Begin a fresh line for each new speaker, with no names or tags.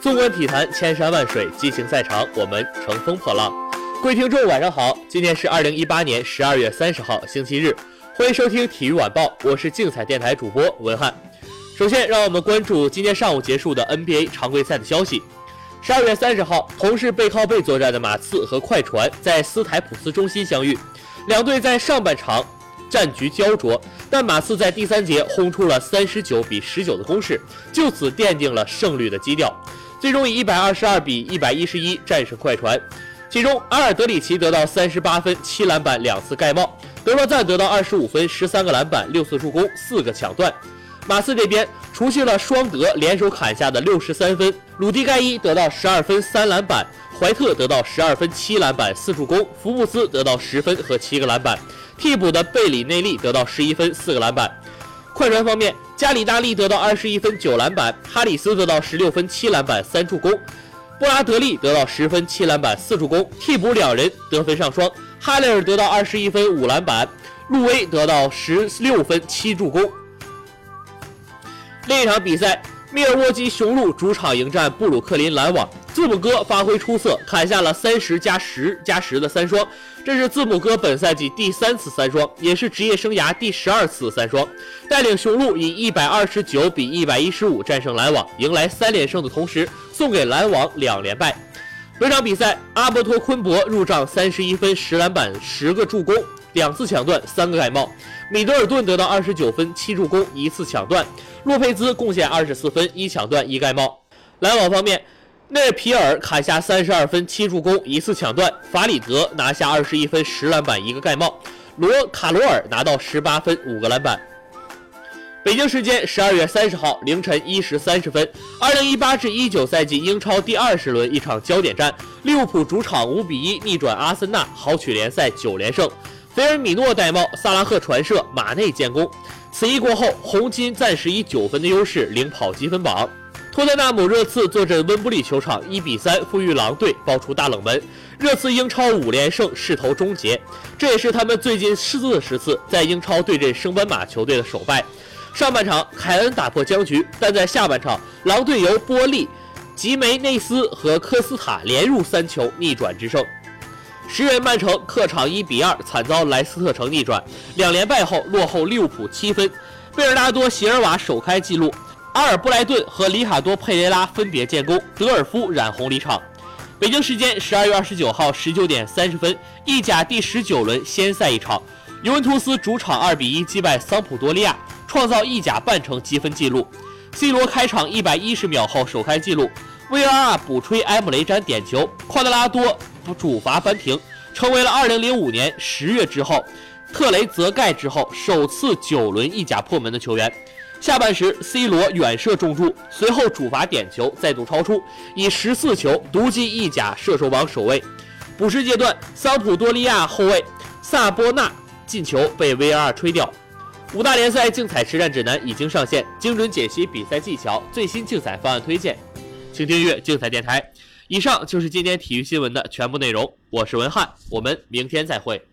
纵观体坛，千山万水，激情赛场，我们乘风破浪。各位听众，晚上好，今天是二零一八年十二月三十号，星期日，欢迎收听体育晚报，我是竞彩电台主播文翰。首先，让我们关注今天上午结束的 NBA 常规赛的消息。十二月三十号，同是背靠背作战的马刺和快船在斯台普斯中心相遇，两队在上半场战局焦灼。但马刺在第三节轰出了三十九比十九的攻势，就此奠定了胜率的基调，最终以一百二十二比一百一十一战胜快船。其中，阿尔德里奇得到三十八分、七篮板、两次盖帽；德罗赞得到二十五分、十三个篮板、六次助攻、四个抢断。马刺这边除去了双德联手砍下的六十三分，鲁迪盖伊得到十二分、三篮板；怀特得到十二分、七篮板、四助攻；福布斯得到十分和七个篮板。替补的贝里内利得到十一分四个篮板。快船方面，加里纳利得到二十一分九篮板，哈里斯得到十六分七篮板三助攻，布拉德利得到十分七篮板四助攻。替补两人得分上双，哈雷尔得到二十一分五篮板，路威得到十六分七助攻。另一场比赛，密尔沃基雄鹿主场迎战布鲁克林篮网。字母哥发挥出色，砍下了三十加十加十的三双，这是字母哥本赛季第三次三双，也是职业生涯第十二次三双。带领雄鹿以一百二十九比一百一十五战胜篮网，迎来三连胜的同时，送给篮网两连败。本场比赛，阿伯托昆博入账三十一分、十篮板、十个助攻、两次抢断、三个盖帽；米德尔顿得到二十九分、七助攻、一次抢断；洛佩兹贡献二十四分、一抢断、一盖帽。篮网方面。内皮尔砍下三十二分、七助攻、一次抢断；法里德拿下二十一分、十篮板、一个盖帽；罗卡罗尔拿到十八分、五个篮板。北京时间十二月三十号凌晨一时三十分，二零一八至一九赛季英超第二十轮一场焦点战，利物浦主场五比一逆转阿森纳，豪取联赛九连胜。菲尔米诺戴帽，萨拉赫传射，马内建功。此役过后，红金暂时以九分的优势领跑积分榜。托特纳姆热刺坐镇温布利球场，一比三负于狼队，爆出大冷门。热刺英超五连胜势头终结，这也是他们最近失速的十次在英超对阵升班马球队的首败。上半场凯恩打破僵局，但在下半场，狼队由波利、吉梅内斯和科斯塔连入三球逆转制胜。十人曼城客场一比二惨遭莱斯特城逆转，两连败后落后利物浦七分。贝尔纳多席尔瓦首开纪录。阿尔布莱顿和里卡多·佩雷拉分别建功，德尔夫染红离场。北京时间十二月二十九号十九点三十分，意甲第十九轮先赛一场，尤文图斯主场二比一击败桑普多利亚，创造意甲半程积分纪录。C 罗开场一百一十秒后首开纪录，VAR 补吹埃姆雷詹点球，夸德拉多主罚扳平，成为了二零零五年十月之后，特雷泽盖之后首次九轮意甲破门的球员。下半时，C 罗远射中柱，随后主罚点球再度超出，以十四球独进意甲射手榜首位。补时阶段，桑普多利亚后卫萨波纳进球被 VAR 吹掉。五大联赛竞彩实战指南已经上线，精准解析比赛技巧，最新竞彩方案推荐，请订阅竞彩电台。以上就是今天体育新闻的全部内容，我是文翰，我们明天再会。